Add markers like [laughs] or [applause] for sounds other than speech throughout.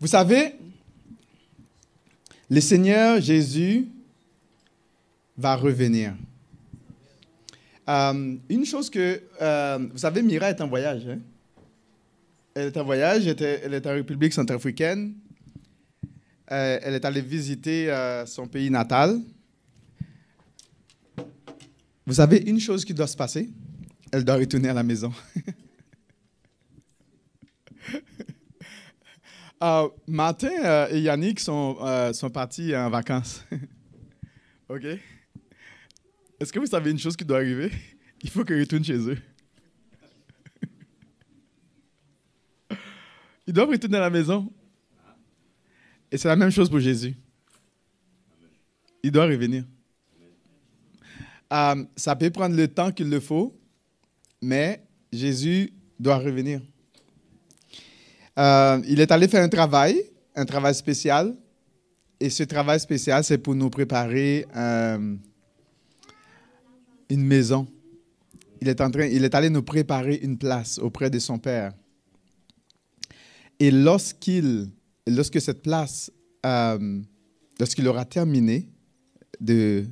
Vous savez, le Seigneur Jésus va revenir. Euh, une chose que, euh, vous savez, Mira est en voyage. hein? Elle est en voyage, elle est, en République centrafricaine. Euh, elle est allée visiter son pays natal. Vous savez, une chose qui doit se passer, elle doit retourner à la maison. [laughs] Euh, Martin euh, et Yannick sont, euh, sont partis en vacances. [laughs] OK? Est-ce que vous savez une chose qui doit arriver? [laughs] Il faut qu'ils retournent chez eux. [laughs] Ils doivent retourner à la maison. Et c'est la même chose pour Jésus. Il doit revenir. Euh, ça peut prendre le temps qu'il le faut, mais Jésus doit revenir. Euh, il est allé faire un travail, un travail spécial. Et ce travail spécial, c'est pour nous préparer euh, une maison. Il est, en train, il est allé nous préparer une place auprès de son Père. Et lorsqu'il, lorsque cette place, euh, lorsqu'il aura terminé de,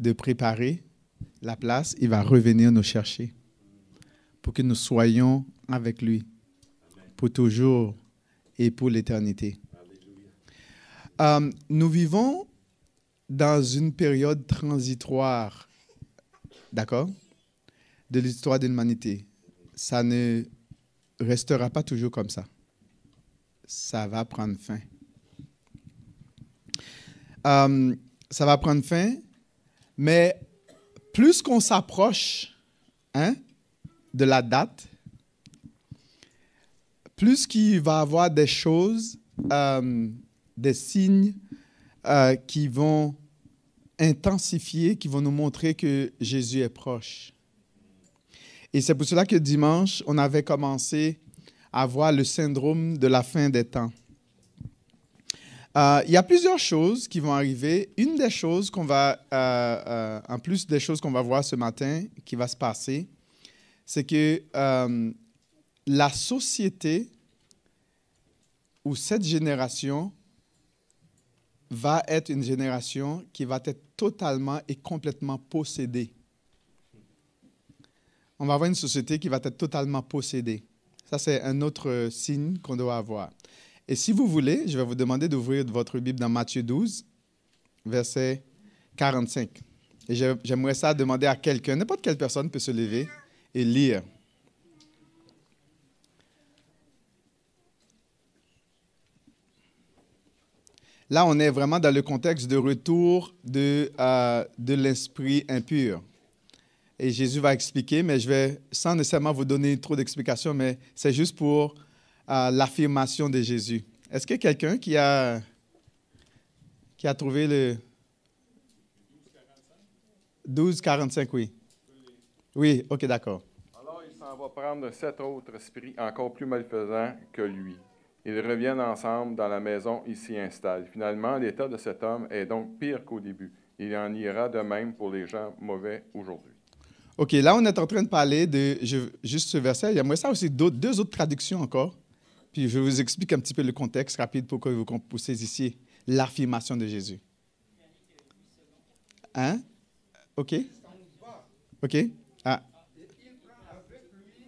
de préparer la place, il va revenir nous chercher pour que nous soyons avec lui pour toujours et pour l'éternité. Euh, nous vivons dans une période transitoire, d'accord, de l'histoire de l'humanité. Ça ne restera pas toujours comme ça. Ça va prendre fin. Euh, ça va prendre fin, mais plus qu'on s'approche hein, de la date, plus qu'il va avoir des choses, euh, des signes euh, qui vont intensifier, qui vont nous montrer que Jésus est proche. Et c'est pour cela que dimanche, on avait commencé à voir le syndrome de la fin des temps. Euh, il y a plusieurs choses qui vont arriver. Une des choses qu'on va, en plus des choses qu'on va voir ce matin, qui va se passer, c'est que la société ou cette génération va être une génération qui va être totalement et complètement possédée. On va avoir une société qui va être totalement possédée. Ça, c'est un autre euh, signe qu'on doit avoir. Et si vous voulez, je vais vous demander d'ouvrir votre Bible dans Matthieu 12, verset 45. Et j'aimerais ça demander à quelqu'un, n'importe quelle personne peut se lever et lire. Là, on est vraiment dans le contexte de retour de, euh, de l'esprit impur. Et Jésus va expliquer, mais je vais, sans nécessairement vous donner trop d'explications, mais c'est juste pour euh, l'affirmation de Jésus. Est-ce a quelqu'un qui a, qui a trouvé le 12,45, oui. Oui, ok, d'accord. Alors il s'en va prendre sept autres esprits encore plus malfaisants que lui. Ils reviennent ensemble dans la maison et s'y installent. Finalement, l'état de cet homme est donc pire qu'au début. Il en ira de même pour les gens mauvais aujourd'hui. OK, là, on est en train de parler de juste ce verset. J'aimerais ça aussi deux autres traductions encore. Puis je vous explique un petit peu le contexte rapide pour que vous vous saisissiez l'affirmation de Jésus. Hein? OK? OK? Ah, Et il prend avec lui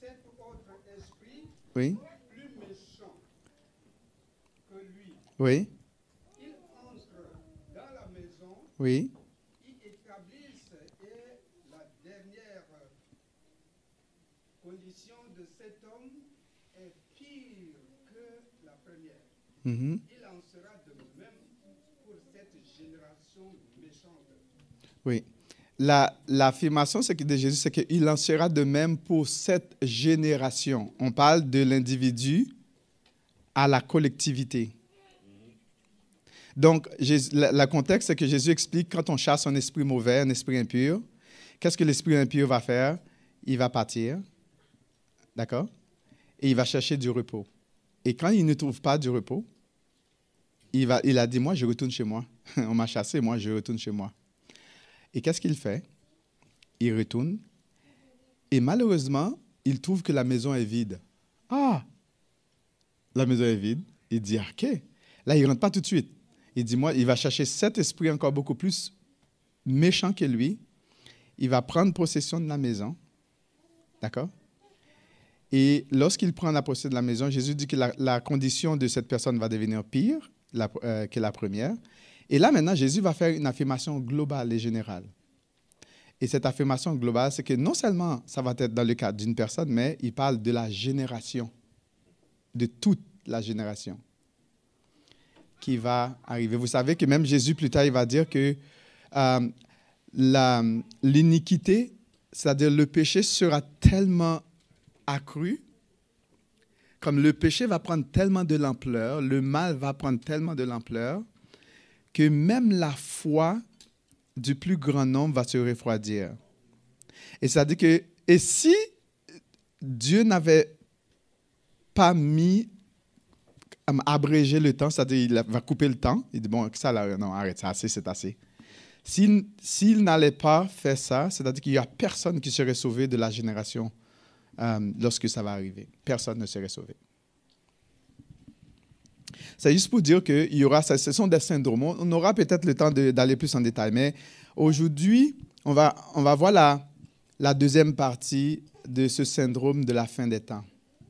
sept autres esprits oui, plus méchants que lui. Oui, Ils entrent dans la maison, oui. y établissent et la dernière condition de cet homme est pire que la première. mhm, Il en sera de même pour cette génération méchante. Oui. La- L'affirmation c'est que de Jésus, c'est qu'il en sera de même pour cette génération. On parle de l'individu à la collectivité. Donc, le contexte, c'est que Jésus explique quand on chasse un esprit mauvais, un esprit impur, qu'est-ce que l'esprit impur va faire? Il va partir, d'accord? Et il va chercher du repos. Et quand il ne trouve pas du repos, il, va, il a dit, moi, je retourne chez moi. [laughs] on m'a chassé, moi, je retourne chez moi. Et qu'est-ce qu'il fait? Il retourne. Et malheureusement, il trouve que la maison est vide. Ah! la maison est vide. Il dit, OK. Là, il ne rentre pas tout de suite. Il dit, moi, il va chercher sept esprits encore beaucoup plus méchants que lui. Il va prendre possession de la maison. D'accord? Et lorsqu'il prend la possession de la maison, Jésus dit que la, condition de cette personne va devenir pire euh, que la première. Et là, maintenant, Jésus va faire une affirmation globale et générale. Et cette affirmation globale, c'est que non seulement ça va être dans le cadre d'une personne, mais il parle de la génération, de toute la génération qui va arriver. Vous savez que même Jésus, plus tard, il va dire que euh, l'iniquité, c'est-à-dire le péché, sera tellement accru, comme le péché va prendre tellement de l'ampleur, le mal va prendre tellement de l'ampleur, que même la foi du plus grand nombre va se refroidir. Et ça dit que, et si Dieu n'avait pas mis, abrégé le temps, c'est-à-dire il va couper le temps, il dit, bon, ça là, non, arrête, c'est assez, c'est assez. S'il, n'allait pas faire ça, c'est-à-dire qu'il n'y a personne qui serait sauvé de la génération euh, lorsque ça va arriver. Personne ne serait sauvé. C'est juste pour dire qu'il y aura, ce sont des syndromes. On aura peut-être le temps d'aller plus en détail, mais aujourd'hui, on va, on va voir la deuxième partie de ce syndrome de la fin des temps.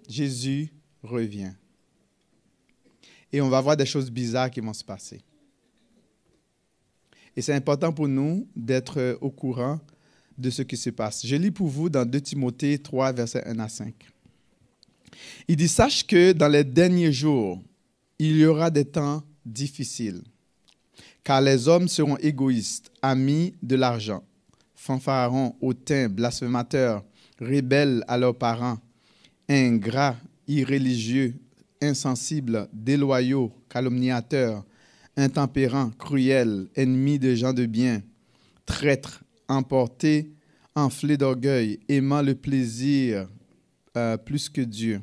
Jésus revient. Et on va voir des choses bizarres qui vont se passer. Et c'est important pour nous d'être euh, au courant de ce qui se passe. Je lis pour vous dans 2 Timothée 3, versets 1 à 5. Il dit, sache que dans les derniers jours, il y aura des temps difficiles, car les hommes seront égoïstes, amis de l'argent, fanfarons, hautains, blasphémateurs, rebelles à leurs parents, ingrats, irréligieux, insensibles, déloyaux, calomniateurs, intempérants, cruels, ennemis de gens de bien, traîtres, emportés, enflés d'orgueil, aimant le plaisir euh, plus que Dieu,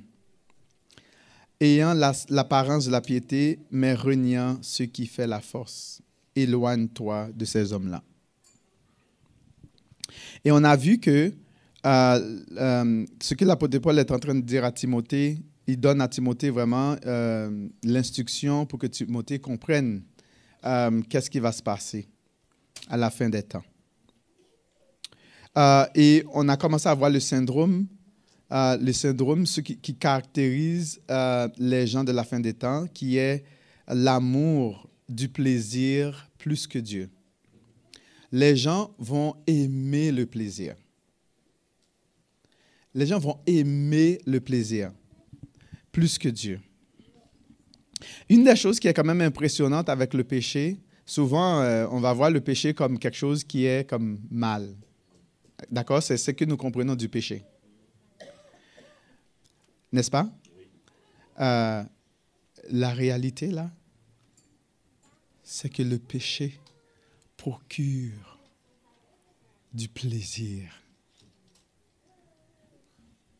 ayant la- l'apparence de la piété, mais reniant ce qui fait la force. Éloigne-toi de ces hommes-là. Et on a vu que euh, euh, ce que l'apôtre Paul est en train de dire à Timothée, il donne à Timothée vraiment euh, l'instruction pour que Timothée comprenne euh, qu'est-ce qui va se passer à la fin des temps. Euh, et on a commencé à voir le syndrome, le syndrome, ce qui, qui caractérise les gens de la fin des temps, qui est l'amour du plaisir plus que Dieu. Les gens vont aimer le plaisir. Les gens vont aimer le plaisir plus que Dieu. Une des choses qui est quand même impressionnante avec le péché, souvent euh, on va voir le péché comme quelque chose qui est comme mal. D'accord? C'est ce que nous comprenons du péché. N'est-ce pas? Euh, La réalité, là, c'est que le péché procure du plaisir.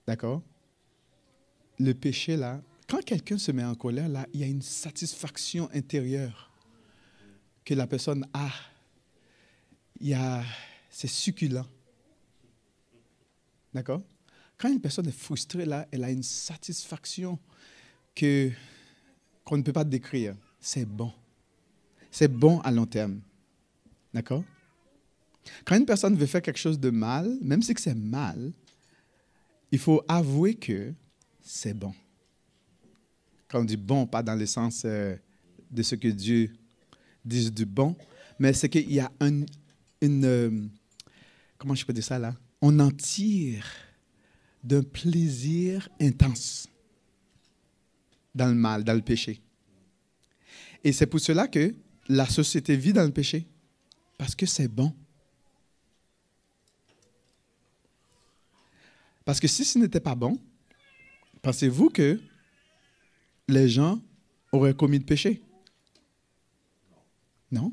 D'accord? Le péché, là, quand quelqu'un se met en colère, là, il y a une satisfaction intérieure que la personne a. Il y a, c'est succulent. D'accord? Quand une personne est frustrée, là, elle a une satisfaction que, qu'on ne peut pas décrire. C'est bon. C'est bon à long terme. D'accord? Quand une personne veut faire quelque chose de mal, même si c'est mal, il faut avouer que c'est bon. Quand on dit bon, pas dans le sens euh, de ce que Dieu dit du bon, mais c'est qu'il y a un, une... euh, comment je peux dire ça là? On en tire d'un plaisir intense dans le mal, dans le péché. Et c'est pour cela que la société vit dans le péché, parce que c'est bon. Parce que si ce n'était pas bon, pensez-vous que les gens auraient commis de péché? Non.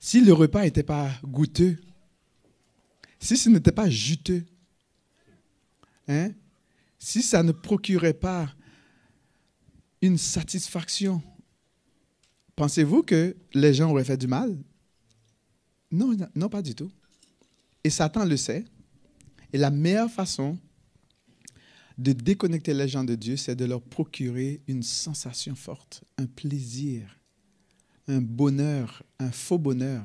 Si le repas n'était pas goûteux, si ce n'était pas juteux, hein, si ça ne procurait pas une satisfaction, pensez-vous que les gens auraient fait du mal? Non, non, pas du tout. Et Satan le sait. Et la meilleure façon de déconnecter les gens de Dieu, c'est de leur procurer une sensation forte, un plaisir, un bonheur, un faux bonheur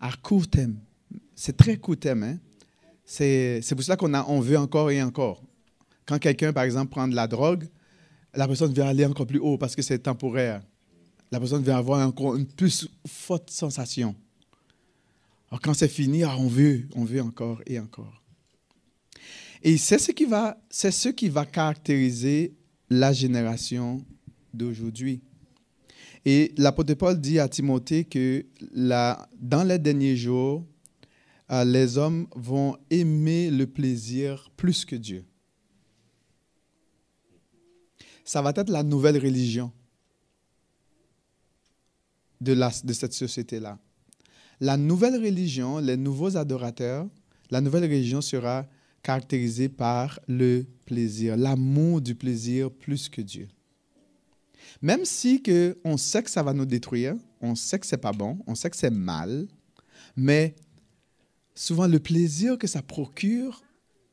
à court terme. C'est très court terme. Hein? C'est pour cela qu'on on veut encore et encore. Quand quelqu'un, par exemple, prend de la drogue, la personne veut aller encore plus haut parce que c'est temporaire. La personne veut avoir encore une plus forte sensation. Alors quand c'est fini, ah, on veut, on veut encore et encore. Et c'est ce qui va, c'est ce qui va caractériser la génération d'aujourd'hui. Et l'apôtre Paul dit à Timothée que dans les derniers jours, euh, les hommes vont aimer le plaisir plus que Dieu. Ça va être la nouvelle religion de, la, de cette société-là. La nouvelle religion, les nouveaux adorateurs, la nouvelle religion sera caractérisé par le plaisir, l'amour du plaisir plus que Dieu. Même si on sait que ça va nous détruire, on sait que c'est pas bon, on sait que c'est mal, mais souvent le plaisir que ça procure,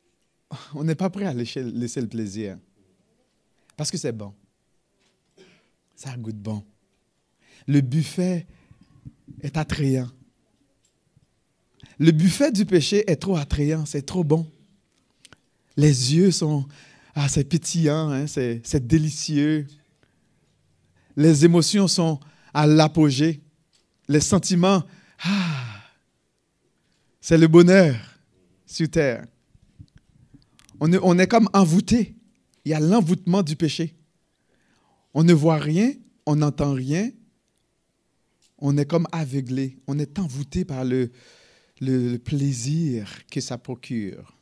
[laughs] on n'est pas prêt à laisser le plaisir parce que c'est bon. Ça goûte bon. Le buffet est attrayant. Le buffet du péché est trop attrayant, c'est trop bon. Les yeux sont, ah, c'est pétillant, hein, c'est délicieux. Les émotions sont à l'apogée. Les sentiments, ah, c'est le bonheur sur terre. On est, on est comme envoûté. Il y a l'envoûtement du péché. On ne voit rien, on n'entend rien. On est comme aveuglé. On est envoûté par le, le plaisir que ça procure.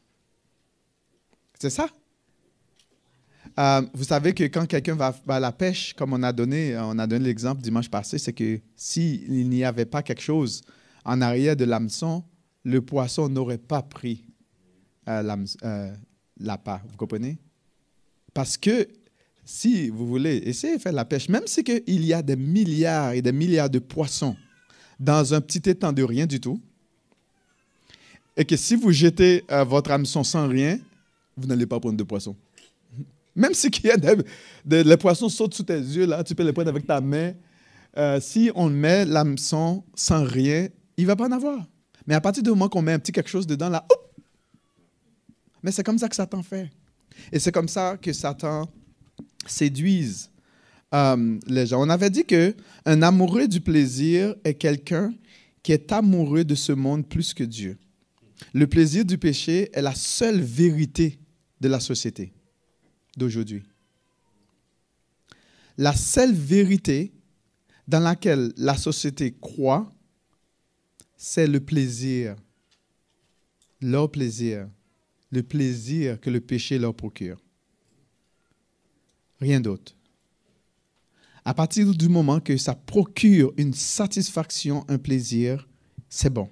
C'est ça. Euh, vous savez que quand quelqu'un va, à la pêche, comme on a donné, on a donné l'exemple dimanche passé, c'est que s'il n'y avait pas quelque chose en arrière de l'hameçon, le poisson n'aurait pas pris euh, euh, l'appât. Vous comprenez? Parce que si vous voulez essayer de faire la pêche, même si il y a des milliards et des milliards de poissons dans un petit étang de rien du tout, et que si vous jetez votre hameçon sans rien, vous n'allez pas prendre de poisson. [laughs] Même si y a des, les poissons sautent sous tes yeux, là, tu peux les prendre avec ta main. Euh, si on met l'hameçon sans rien, il ne va pas en avoir. Mais à partir du moment qu'on met un petit quelque chose dedans, là, mais c'est comme ça que Satan fait. Et c'est comme ça que Satan séduise euh, les gens. On avait dit que un amoureux du plaisir est quelqu'un qui est amoureux de ce monde plus que Dieu. Le plaisir du péché est la seule vérité de la société d'aujourd'hui. La seule vérité dans laquelle la société croit, c'est le plaisir, leur plaisir, le plaisir que le péché leur procure. Rien d'autre. À partir du moment que ça procure une satisfaction, un plaisir, c'est bon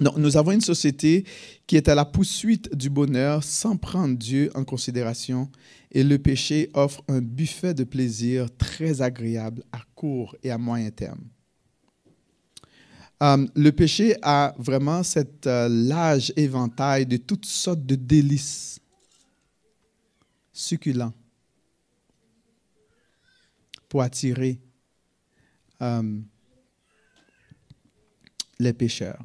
nous avons une société qui est à la poursuite du bonheur sans prendre Dieu en considération et le péché offre un buffet de plaisir très agréable à court et à moyen terme. Euh, le péché a vraiment cet euh, large éventail de toutes sortes de délices succulents pour attirer euh, les pécheurs.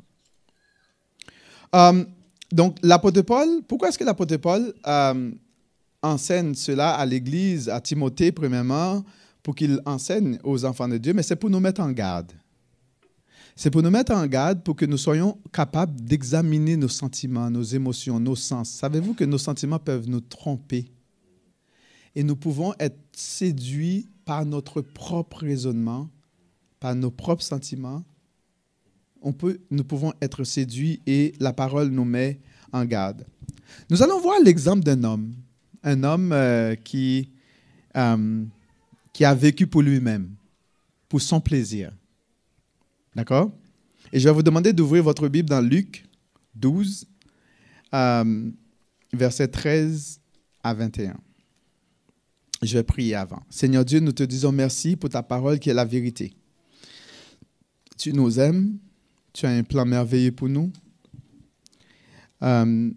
Euh, donc, l'apôtre Paul, pourquoi est-ce que l'apôtre Paul euh, enseigne cela à l'Église, à Timothée, premièrement, pour qu'il enseigne aux enfants de Dieu, mais c'est pour nous mettre en garde. C'est pour nous mettre en garde pour que nous soyons capables d'examiner nos sentiments, nos émotions, nos sens. Savez-vous que nos sentiments peuvent nous tromper? Et nous pouvons être séduits par notre propre raisonnement, par nos propres sentiments, on peut, nous pouvons être séduits et la parole nous met en garde. Nous allons voir l'exemple d'un homme, un homme euh, qui, euh, qui a vécu pour lui-même, pour son plaisir. D'accord? Et je vais vous demander d'ouvrir votre Bible dans Luc 12, euh, versets 13 à 21. Je vais prier avant. Seigneur Dieu, nous te disons merci pour ta parole qui est la vérité. Tu nous aimes, tu as un plan merveilleux pour nous. Euh,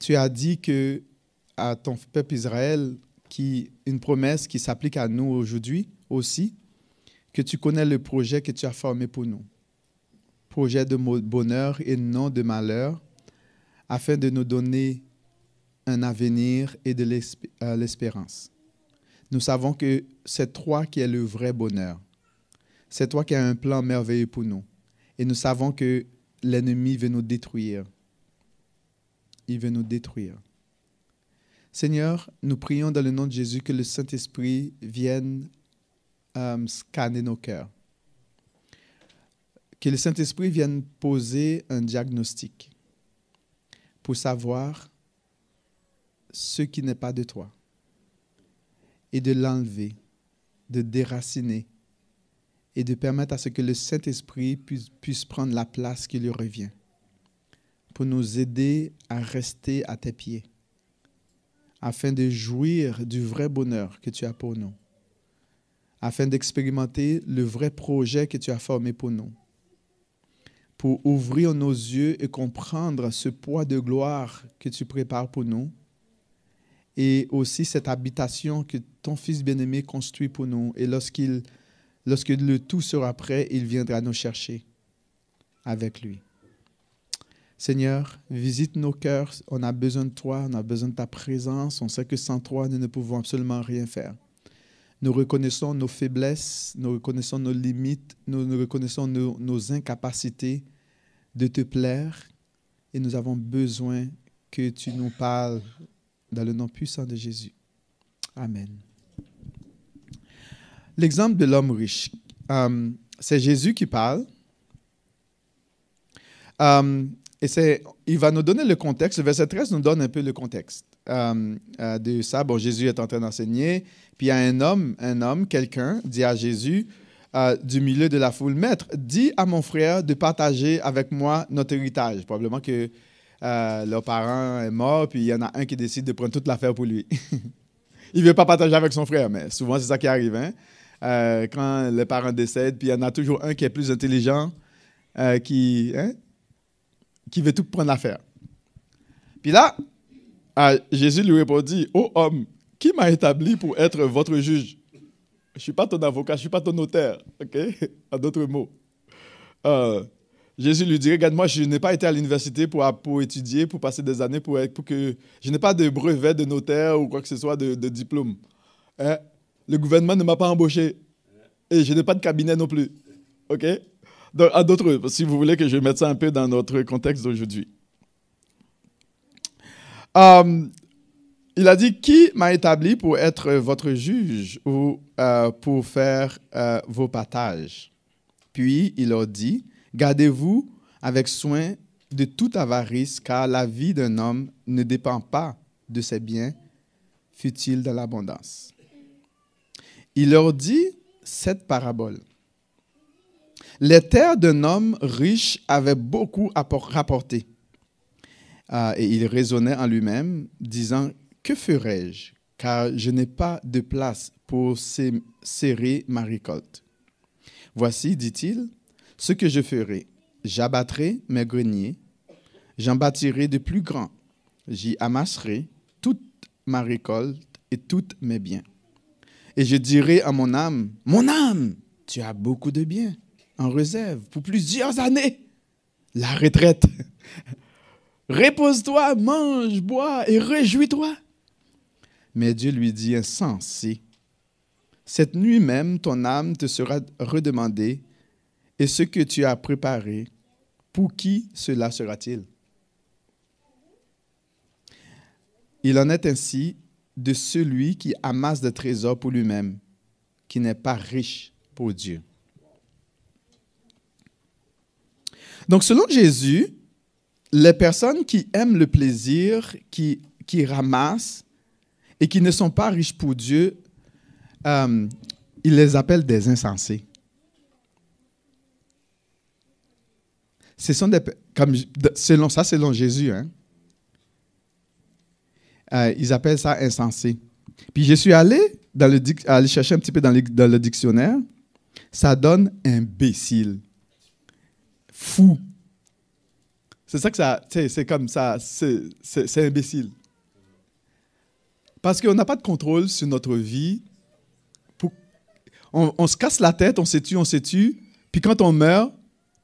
tu as dit que à ton peuple Israël, qui, une promesse qui s'applique à nous aujourd'hui aussi, que tu connais le projet que tu as formé pour nous. Projet de bonheur et non de malheur, afin de nous donner un avenir et de euh, l'espérance. Nous savons que c'est toi qui es le vrai bonheur. C'est toi qui as un plan merveilleux pour nous. Et nous savons que l'ennemi veut nous détruire. Il veut nous détruire. Seigneur, nous prions dans le nom de Jésus que le Saint-Esprit vienne euh, scanner nos cœurs. Que le Saint-Esprit vienne poser un diagnostic pour savoir ce qui n'est pas de toi et de l'enlever, de déraciner et de permettre à ce que le Saint-Esprit puisse, prendre la place qui lui revient pour nous aider à rester à tes pieds afin de jouir du vrai bonheur que tu as pour nous, afin d'expérimenter le vrai projet que tu as formé pour nous, pour ouvrir nos yeux et comprendre ce poids de gloire que tu prépares pour nous, et aussi cette habitation que ton Fils bien-aimé construit pour nous. Et lorsqu'il, lorsque le tout sera prêt, il viendra nous chercher avec lui. Seigneur, visite nos cœurs. On a besoin de toi, on a besoin de ta présence. On sait que sans toi, nous ne pouvons absolument rien faire. Nous reconnaissons nos faiblesses, nous reconnaissons nos limites, nous, reconnaissons nos incapacités de te plaire et nous avons besoin que tu nous parles dans le nom puissant de Jésus. Amen. L'exemple de l'homme riche, euh, c'est Jésus qui parle. Euh, et c'est, il va nous donner le contexte. Le verset 13 nous donne un peu le contexte euh, de ça. Bon, Jésus est en train d'enseigner. Puis il y a un homme, un homme, quelqu'un, dit à Jésus, du milieu de la foule, Maître, dis à mon frère de partager avec moi notre héritage. Probablement que euh, leur parent est mort, puis il y en a un qui décide de prendre toute l'affaire pour lui. [laughs] il ne veut pas partager avec son frère, mais souvent c'est ça qui arrive. Hein? Euh, quand les parents décèdent, puis il y en a toujours un qui est plus intelligent, euh, qui, hein, qui veut tout prendre l'affaire. Puis là, euh, Jésus lui répondit, Ô homme, qui m'a établi pour être votre juge? Je ne suis pas ton avocat, je ne suis pas ton notaire. OK? En d'autres mots. Jésus lui dit, regarde-moi, je n'ai pas été à l'université pour, pour étudier, pour passer des années, pour, pour que... Je n'ai pas de brevet de notaire ou quoi que ce soit de, de diplôme. Hein? Le gouvernement ne m'a pas embauché. Et je n'ai pas de cabinet non plus. OK? À d'autres, si vous voulez que je mette ça un peu dans notre contexte d'aujourd'hui. Euh, il a dit, qui m'a établi pour être votre juge ou euh, pour faire euh, vos partages Puis il leur dit, gardez-vous avec soin de toute avarice, car la vie d'un homme ne dépend pas de ses biens, fut-il dans l'abondance. Il leur dit cette parabole. Les terres d'un homme riche avaient beaucoup rapporté. Euh, et il raisonnait en lui-même, disant, que ferai-je, car je n'ai pas de place pour serrer ma récolte. Voici, dit-il, ce que je ferai. J'abattrai mes greniers, j'en bâtirai de plus grands, j'y amasserai toute ma récolte et tous mes biens. Et je dirai à mon âme, mon âme, tu as beaucoup de biens en réserve pour plusieurs années. La retraite. [laughs] Repose-toi, mange, bois et réjouis-toi. Mais Dieu lui dit, insensé, cette nuit même ton âme te sera redemandée, et ce que tu as préparé, pour qui cela sera-t-il? Il en est ainsi de celui qui amasse des trésors pour lui-même, qui n'est pas riche pour Dieu. Donc, selon Jésus, les personnes qui aiment le plaisir, qui, qui ramassent et qui ne sont pas riches pour Dieu, euh, il les appelle des insensés. Ce sont des, comme, selon ça, selon Jésus, hein, euh, ils appellent ça insensé. Puis je suis allé, dans le, aller chercher un petit peu dans le, dictionnaire, ça donne imbécile, fou. C'est ça que ça, c'est comme ça, c'est imbécile. Parce qu'on n'a pas de contrôle sur notre vie. On, se casse la tête, on se tue, on se tue. Puis quand on meurt,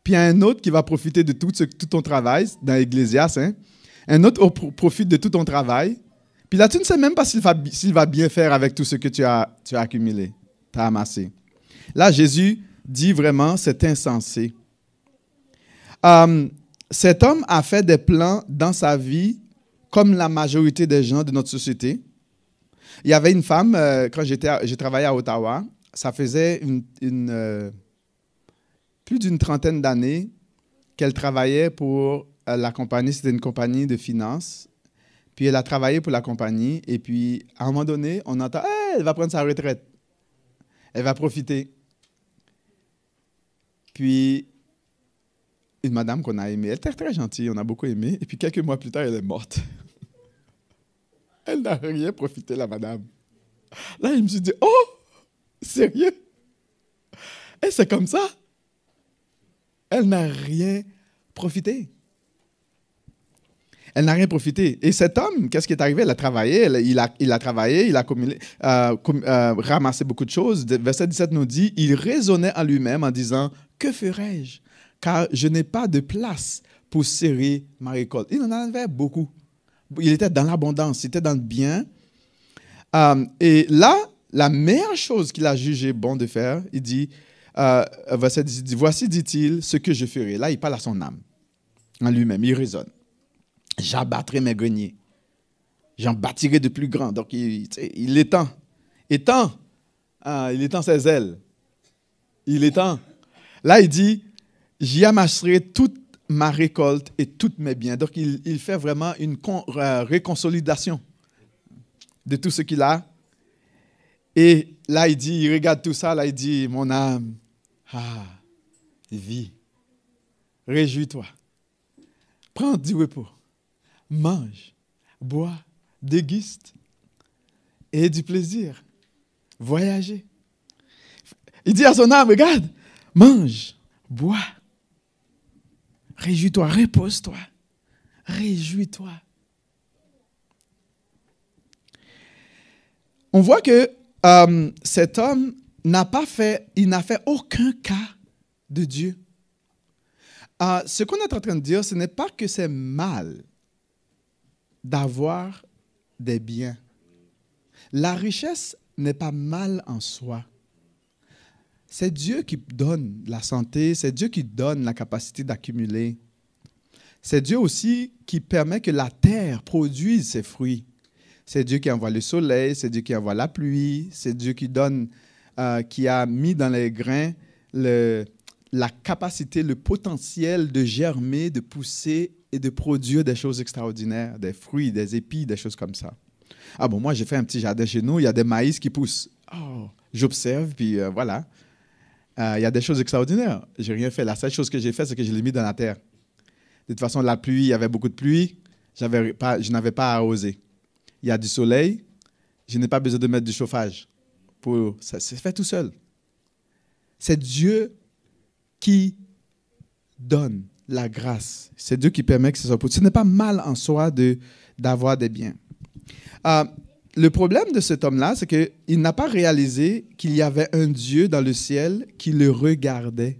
puis il y a un autre qui va profiter de tout, ton travail, dans l'Ecclésias, hein. un autre au- pro- profite de tout ton travail. Puis là, tu ne sais même pas s'il va, va bien faire avec tout ce que tu as, tu as accumulé, tu as amassé. Là, Jésus dit vraiment, c'est insensé. Euh, cet homme a fait des plans dans sa vie comme la majorité des gens de notre société. Il y avait une femme, euh, quand j'ai travaillé à Ottawa, ça faisait euh, plus d'une trentaine d'années qu'elle travaillait pour euh, la compagnie, c'était une compagnie de finances. Puis elle a travaillé pour la compagnie, et puis à un moment donné, on entend elle va prendre sa retraite. Elle va profiter. Puis une madame qu'on a aimée, elle était très gentille, on a beaucoup aimé, et puis quelques mois plus tard, elle est morte. [laughs] Elle n'a rien profité, la madame. Là, je me suis dit, oh, sérieux? Et c'est comme ça? Elle n'a rien profité. Elle n'a rien profité. Et cet homme, qu'est-ce qui est arrivé? Elle a travaillé, il, a, il a travaillé, il a euh, euh, ramassé beaucoup de choses. Verset 17 nous dit, il raisonnait en lui-même en disant, que ferai-je? Car je n'ai pas de place pour serrer ma récolte. Il en avait beaucoup. Il était dans l'abondance, il était dans le bien. Euh, et là, la meilleure chose qu'il a jugé bon de faire, il dit, verset 10, il dit, voici, dit-il, ce que je ferai. Là, il parle à son âme, en lui-même, il raisonne. J'abattrai mes greniers. J'en bâtirai de plus grands. Donc, il, il temps. Étend. Ah, il étend ses ailes. Il temps. Là, il dit, j'y amasserai toute ma récolte et tous mes biens. Donc, il, il fait vraiment une con- euh, réconsolidation de tout ce qu'il a. Et là, il dit, il regarde tout ça, là, il dit, mon âme, ah, vis, réjouis-toi, prends du repos, mange, bois, déguste, et du plaisir, voyager. Il dit à son âme, regarde, mange, bois, réjouis-toi, repose-toi, réjouis-toi. On voit que euh, cet homme n'a pas fait, il n'a fait aucun cas de Dieu. Euh, ce qu'on est en train de dire, ce n'est pas que c'est mal d'avoir des biens. La richesse n'est pas mal en soi. C'est Dieu qui donne la santé, c'est Dieu qui donne la capacité d'accumuler. C'est Dieu aussi qui permet que la terre produise ses fruits. C'est Dieu qui envoie le soleil, c'est Dieu qui envoie la pluie, c'est Dieu qui donne, euh, qui a mis dans les grains la capacité, le potentiel de germer, de pousser et de produire des choses extraordinaires, des fruits, des épis, des choses comme ça. Ah bon, moi j'ai fait un petit jardin chez nous, il y a des maïs qui poussent. Oh, j'observe, puis euh, voilà. Euh, il y a des choses extraordinaires. J'ai rien fait. La seule chose que j'ai fait, c'est que je l'ai mis dans la terre. De toute façon, la pluie, il y avait beaucoup de pluie. Pas, je n'avais pas à arroser. Il y a du soleil. Je n'ai pas besoin de mettre du chauffage. Pour, ça se fait tout seul. C'est Dieu qui donne la grâce. C'est Dieu qui permet que ce soit possible. Ce n'est pas mal en soi de, d'avoir des biens. Euh, le problème de cet homme-là, c'est qu'il n'a pas réalisé qu'il y avait un Dieu dans le ciel qui le regardait.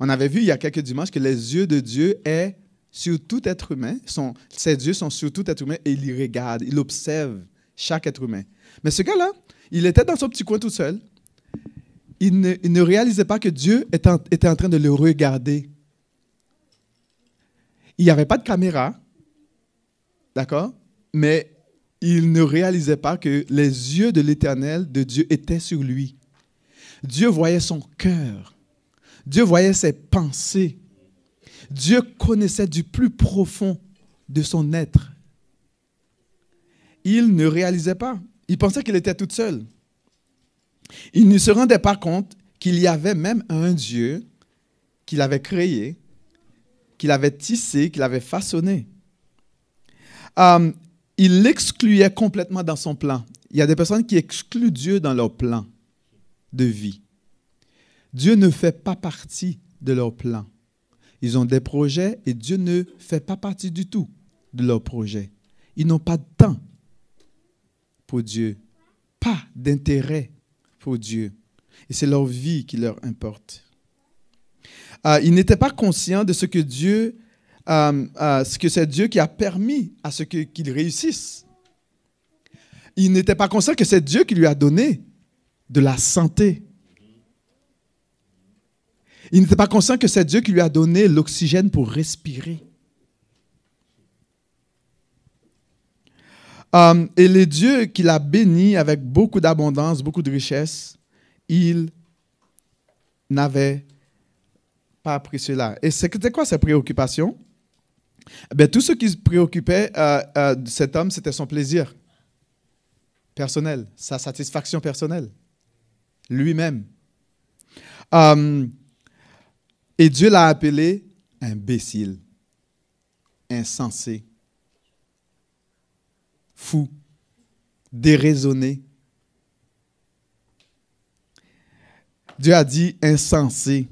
On avait vu il y a quelques dimanches que les yeux de Dieu est sur tout être humain. Son, ses yeux sont sur tout être humain et il y regarde, il observe chaque être humain. Mais ce gars-là, il était dans son petit coin tout seul. Il ne, réalisait pas que Dieu était en train de le regarder. Il n'y avait pas de caméra, d'accord? Mais il ne réalisait pas que les yeux de l'Éternel, de Dieu, étaient sur lui. Dieu voyait son cœur. Dieu voyait ses pensées. Dieu connaissait du plus profond de son être. Il ne réalisait pas. Il pensait qu'il était tout seul. Il ne se rendait pas compte qu'il y avait même un Dieu qu'il avait créé, qu'il avait tissé, qu'il avait façonné. Euh, il l'excluait complètement dans son plan. Il y a des personnes qui excluent Dieu dans leur plan de vie. Dieu ne fait pas partie de leur plan. Ils ont des projets et Dieu ne fait pas partie du tout de leurs projets. Ils n'ont pas de temps pour Dieu, pas d'intérêt pour Dieu. Et c'est leur vie qui leur importe. Euh, ils n'étaient pas conscients de ce que Dieu, euh, euh, ce que c'est Dieu qui a permis à ce qu'ils réussissent. Ils n'étaient pas conscients que c'est Dieu qui lui a donné de la santé. Ils n'étaient pas conscients que c'est Dieu qui lui a donné l'oxygène pour respirer. Euh, et les dieux qu'il a bénis avec beaucoup d'abondance, beaucoup de richesse, il n'avait pas appris cela. Et c'était quoi sa préoccupation? Eh bien, tout ce qui préoccupait euh, euh, cet homme, c'était son plaisir personnel, sa satisfaction personnelle, lui-même. Euh, et Dieu l'a appelé imbécile, insensé, fou, déraisonné. Dieu a dit insensé.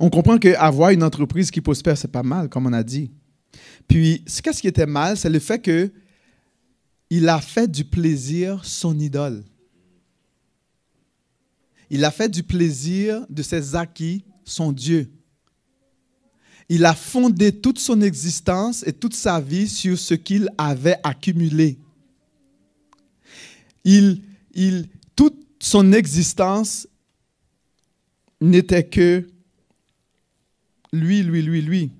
On comprend qu'avoir une entreprise qui prospère, c'est pas mal, comme on a dit. Puis, ce qu'est-ce qui était mal, c'est le fait que il a fait du plaisir son idole. Il a fait du plaisir de ses acquis son Dieu. Il a fondé toute son existence et toute sa vie sur ce qu'il avait accumulé. Il, il, toute son existence n'était que lui, lui, lui, lui.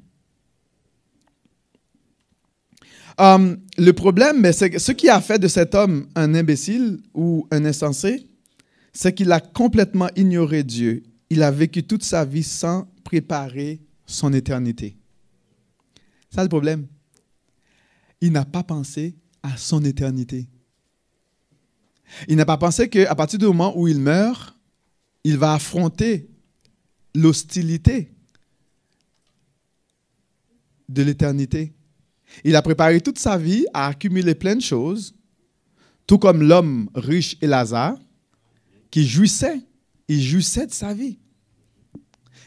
Euh, le problème, c'est ce qui a fait de cet homme un imbécile ou un insensé, c'est qu'il a complètement ignoré Dieu. Il a vécu toute sa vie sans préparer son éternité. Ça le problème. Il n'a pas pensé à son éternité. Il n'a pas pensé qu'à partir du moment où il meurt, il va affronter l'hostilité de l'éternité. Il a préparé toute sa vie à accumuler plein de choses, tout comme l'homme riche et Lazare, qui jouissait, il jouissait de sa vie.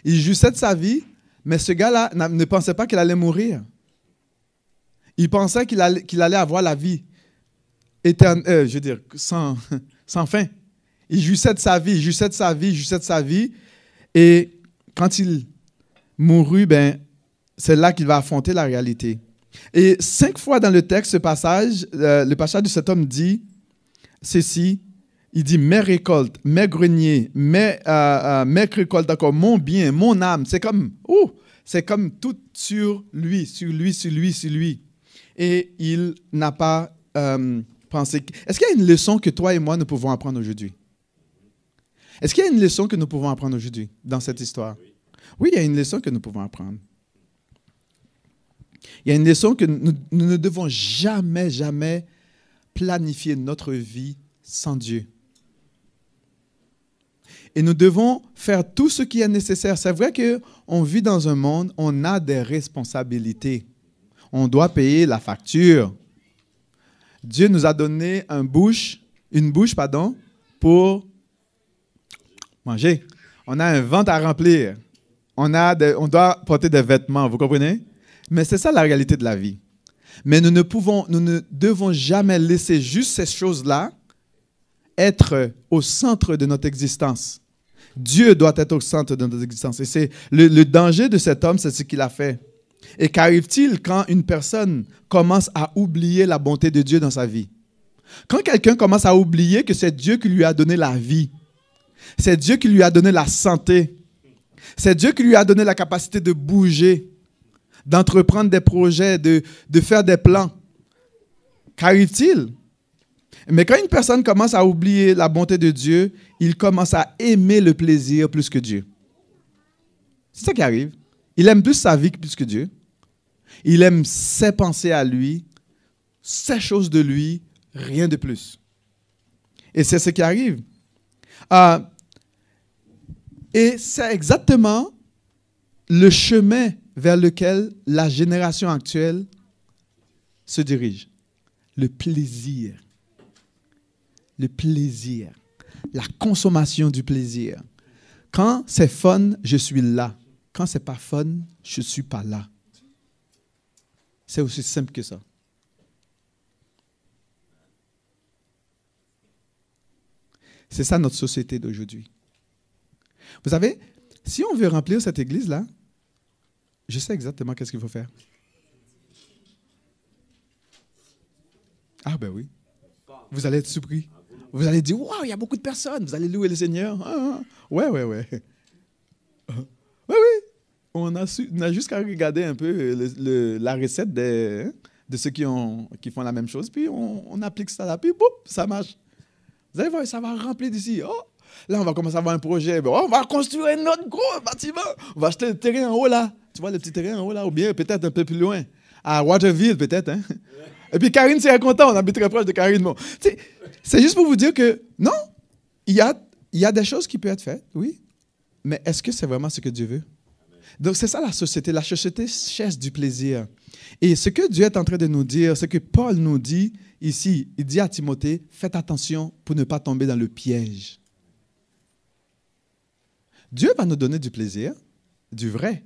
Il jouissait de sa vie, mais ce gars-là ne pensait pas qu'il allait mourir. Il pensait qu'il allait, qu'il allait avoir la vie éternelle, euh, je veux dire, sans, [laughs] sans fin. Il jouissait de sa vie, il jouissait de sa vie, il jouissait de sa vie. Et quand il mourut, ben, c'est là qu'il va affronter la réalité. Et cinq fois dans le texte, ce passage, euh, le passage de cet homme dit ceci. Il dit mes récoltes, mes greniers, mes, euh, euh, mes récoltes, d'accord, mon bien, mon âme. C'est comme, ouh, c'est comme tout sur lui, sur lui, sur lui, sur lui. Et il n'a pas pensé. Est-ce qu'il y a une leçon que toi et moi nous pouvons apprendre aujourd'hui? Est-ce qu'il y a une leçon que nous pouvons apprendre aujourd'hui dans cette histoire? Oui, il y a une leçon que nous pouvons apprendre. Il y a une leçon que nous, ne devons jamais, jamais planifier notre vie sans Dieu. Et nous devons faire tout ce qui est nécessaire. C'est vrai qu'on vit dans un monde, on a des responsabilités. On doit payer la facture. Dieu nous a donné une bouche pardon, pour manger. On a un ventre à remplir. On, a on doit porter des vêtements, vous comprenez? Mais c'est ça la réalité de la vie. Mais nous ne pouvons, nous ne devons jamais laisser juste ces choses-là être au centre de notre existence. Dieu doit être au centre de notre existence. Et c'est le, le danger de cet homme, c'est ce qu'il a fait. Et qu'arrive-t-il quand une personne commence à oublier la bonté de Dieu dans sa vie? Quand quelqu'un commence à oublier que c'est Dieu qui lui a donné la vie, c'est Dieu qui lui a donné la santé, c'est Dieu qui lui a donné la capacité de bouger, d'entreprendre des projets, de, de faire des plans. Qu'arrive-t-il? Mais quand une personne commence à oublier la bonté de Dieu, il commence à aimer le plaisir plus que Dieu. C'est ça qui arrive. Il aime plus sa vie plus que Dieu. Il aime ses pensées à lui, ses choses de lui, rien de plus. Et c'est ce qui arrive. Euh, et c'est exactement le chemin vers lequel la génération actuelle se dirige. Le plaisir. Le plaisir. La consommation du plaisir. Quand c'est fun, je suis là. quand c'est pas fun, je suis pas là. C'est aussi simple que ça. C'est ça notre société d'aujourd'hui. Vous savez, si on veut remplir cette église-là, je sais exactement qu'est-ce qu'il faut faire. Ah ben oui. Vous allez être surpris. Vous allez dire, waouh, il y a beaucoup de personnes. Vous allez louer le Seigneur. Ah, ah. Ouais, ouais, ouais. Oui, oui. On a, su, on a juste qu'à regarder un peu la recette de ceux qui, ont, qui font la même chose, puis on, applique ça là, puis boum, ça marche. Vous allez voir, ça va remplir d'ici. Oh, là, on va commencer à avoir un projet. On va construire un autre gros bâtiment. On va acheter le terrain en haut là. Tu vois le petit terrain en haut là, ou bien peut-être un peu plus loin. À Waterville, peut-être. Hein? Et puis Karine, c'est content, on habite très proche de Karine. Bon. C'est juste pour vous dire que non, il y a, y a des choses qui peuvent être faites, oui. Mais est-ce que c'est vraiment ce que Dieu veut? Donc, c'est ça la société. La société cherche du plaisir. Et ce que Dieu est en train de nous dire, ce que Paul nous dit ici, il dit à Timothée, faites attention pour ne pas tomber dans le piège. Dieu va nous donner du plaisir, du vrai.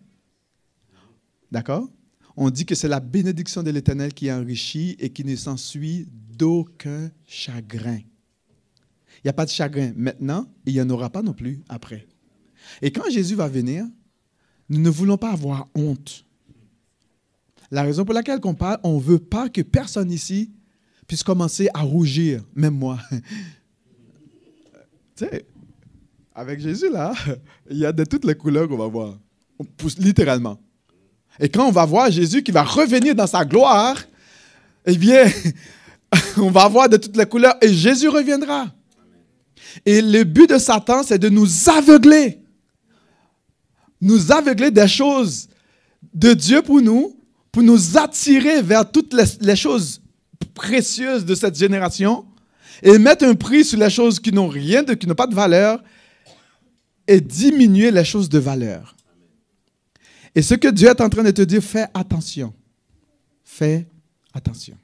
D'accord? On dit que c'est la bénédiction de l'Éternel qui enrichit et qui ne s'ensuit d'aucun chagrin. Il n'y a pas de chagrin maintenant et il n'y en aura pas non plus après. Et quand Jésus va venir, nous ne voulons pas avoir honte. La raison pour laquelle on parle, on ne veut pas que personne ici puisse commencer à rougir, même moi. [laughs] tu sais, avec Jésus, là, [laughs] il y a de toutes les couleurs qu'on va voir. On pousse littéralement. Et quand on va voir Jésus qui va revenir dans sa gloire, eh bien, [laughs] on va voir de toutes les couleurs et Jésus reviendra. Et le but de Satan, c'est de nous aveugler. Nous aveugler des choses de Dieu pour nous, pour nous attirer vers toutes les, choses précieuses de cette génération et mettre un prix sur les choses qui n'ont rien de, qui n'ont pas de valeur et diminuer les choses de valeur. Et ce que Dieu est en train de te dire, fais attention. Fais attention.